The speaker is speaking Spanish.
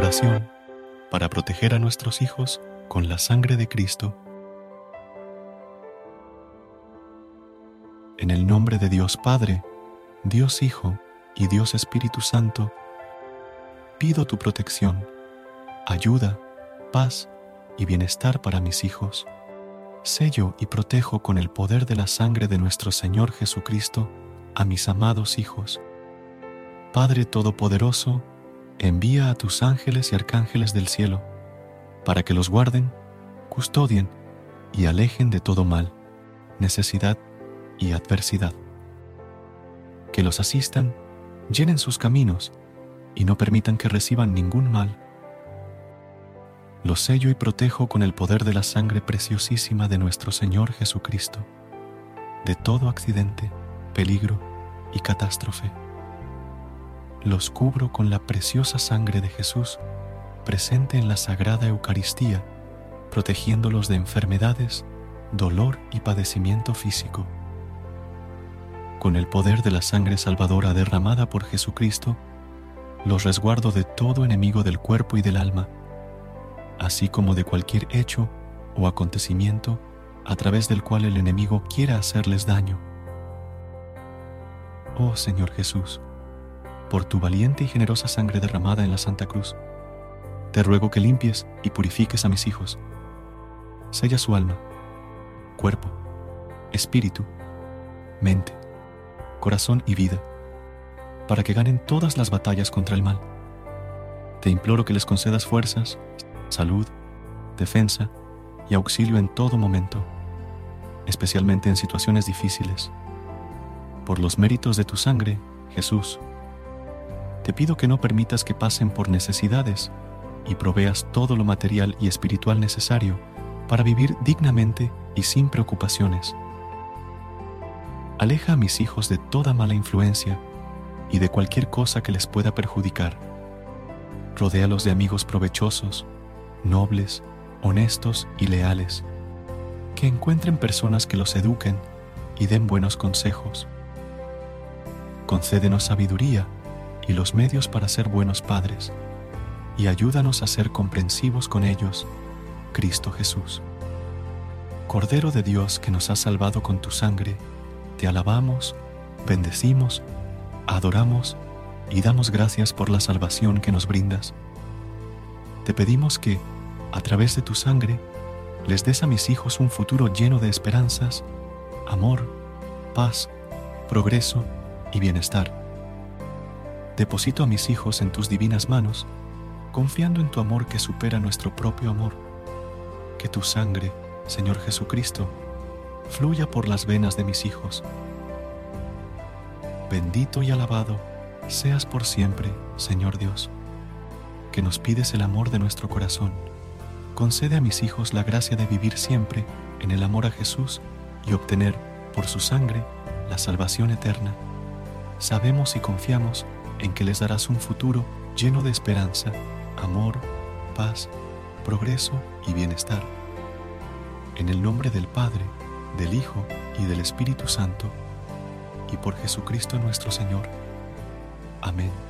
Oración para proteger a nuestros hijos con la sangre de Cristo. En el nombre de Dios Padre, Dios Hijo y Dios Espíritu Santo, pido tu protección, ayuda, paz y bienestar para mis hijos. Sello y protejo con el poder de la sangre de nuestro Señor Jesucristo a mis amados hijos. Padre Todopoderoso, envía a tus ángeles y arcángeles del cielo, para que los guarden, custodien y alejen de todo mal, necesidad y adversidad. Que los asistan, llenen sus caminos y no permitan que reciban ningún mal. Los sello y protejo con el poder de la sangre preciosísima de nuestro Señor Jesucristo, de todo accidente, peligro y catástrofe los cubro con la preciosa sangre de Jesús presente en la Sagrada Eucaristía, protegiéndolos de enfermedades, dolor y padecimiento físico. Con el poder de la sangre salvadora derramada por Jesucristo, los resguardo de todo enemigo del cuerpo y del alma, así como de cualquier hecho o acontecimiento a través del cual el enemigo quiera hacerles daño. Oh Señor Jesús, por tu valiente y generosa sangre derramada en la Santa Cruz, te ruego que limpies y purifiques a mis hijos. Sella su alma, cuerpo, espíritu, mente, corazón y vida, para que ganen todas las batallas contra el mal. Te imploro que les concedas fuerzas, salud, defensa y auxilio en todo momento, especialmente en situaciones difíciles. Por los méritos de tu sangre, Jesús, te pido que no permitas que pasen por necesidades y proveas todo lo material y espiritual necesario para vivir dignamente y sin preocupaciones. Aleja a mis hijos de toda mala influencia y de cualquier cosa que les pueda perjudicar. Rodéalos de amigos provechosos, nobles, honestos y leales, que encuentren personas que los eduquen y den buenos consejos. Concédenos sabiduría y los medios para ser buenos padres, y ayúdanos a ser comprensivos con ellos, Cristo Jesús. Cordero de Dios que nos has salvado con tu sangre, te alabamos, bendecimos, adoramos y damos gracias por la salvación que nos brindas. Te pedimos que, a través de tu sangre, les des a mis hijos un futuro lleno de esperanzas, amor, paz, progreso y bienestar deposito a mis hijos en tus divinas manos, confiando en tu amor que supera nuestro propio amor. Que tu sangre, Señor Jesucristo, fluya por las venas de mis hijos. Bendito y alabado seas por siempre, Señor Dios, que nos pides el amor de nuestro corazón. Concede a mis hijos la gracia de vivir siempre en el amor a Jesús y obtener, por su sangre, la salvación eterna. Sabemos y confiamos en que les darás un futuro lleno de esperanza, amor, paz, progreso y bienestar. En el nombre del Padre, del Hijo y del Espíritu Santo, y por Jesucristo nuestro Señor. Amén.